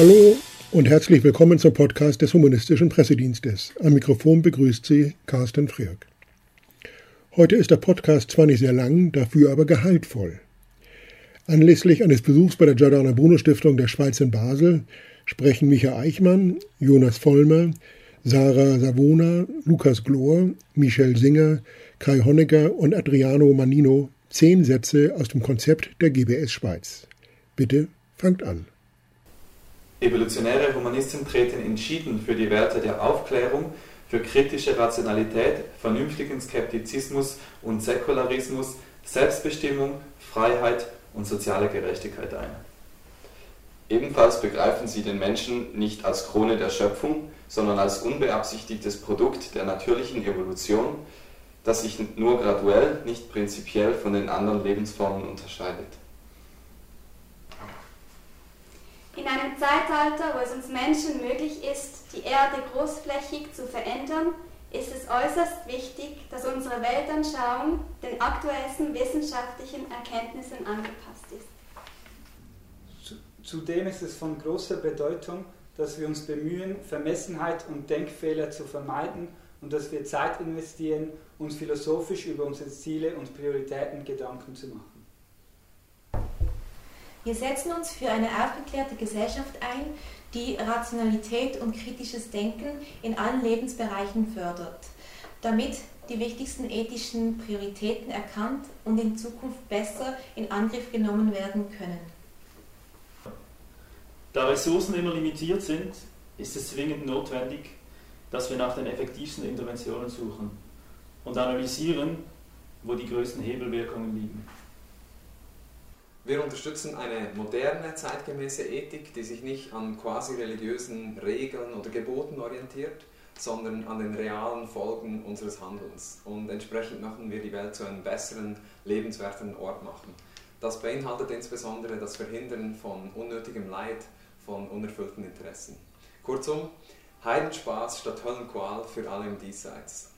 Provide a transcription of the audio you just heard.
Hallo und herzlich willkommen zum Podcast des Humanistischen Pressedienstes. Am Mikrofon begrüßt Sie Carsten Frierk. Heute ist der Podcast zwar nicht sehr lang, dafür aber gehaltvoll. Anlässlich eines Besuchs bei der Giordana Bruno Stiftung der Schweiz in Basel sprechen Micha Eichmann, Jonas Vollmer, Sarah Savona, Lukas Glor, Michel Singer, Kai Honecker und Adriano Manino zehn Sätze aus dem Konzept der GBS Schweiz. Bitte fangt an. Evolutionäre Humanisten treten entschieden für die Werte der Aufklärung, für kritische Rationalität, vernünftigen Skeptizismus und Säkularismus, Selbstbestimmung, Freiheit und soziale Gerechtigkeit ein. Ebenfalls begreifen sie den Menschen nicht als Krone der Schöpfung, sondern als unbeabsichtigtes Produkt der natürlichen Evolution, das sich nur graduell, nicht prinzipiell von den anderen Lebensformen unterscheidet. In einem Zeitalter, wo es uns Menschen möglich ist, die Erde großflächig zu verändern, ist es äußerst wichtig, dass unsere Weltanschauung den aktuellsten wissenschaftlichen Erkenntnissen angepasst ist. Zudem ist es von großer Bedeutung, dass wir uns bemühen, Vermessenheit und Denkfehler zu vermeiden und dass wir Zeit investieren, uns philosophisch über unsere Ziele und Prioritäten Gedanken zu machen. Wir setzen uns für eine aufgeklärte Gesellschaft ein, die Rationalität und kritisches Denken in allen Lebensbereichen fördert, damit die wichtigsten ethischen Prioritäten erkannt und in Zukunft besser in Angriff genommen werden können. Da Ressourcen immer limitiert sind, ist es zwingend notwendig, dass wir nach den effektivsten Interventionen suchen und analysieren, wo die größten Hebelwirkungen liegen. Wir unterstützen eine moderne, zeitgemäße Ethik, die sich nicht an quasi religiösen Regeln oder Geboten orientiert, sondern an den realen Folgen unseres Handelns. Und entsprechend möchten wir die Welt zu einem besseren, lebenswerten Ort machen. Das beinhaltet insbesondere das Verhindern von unnötigem Leid, von unerfüllten Interessen. Kurzum, Heidenspaß statt Höllenqual für alle im Diesseits.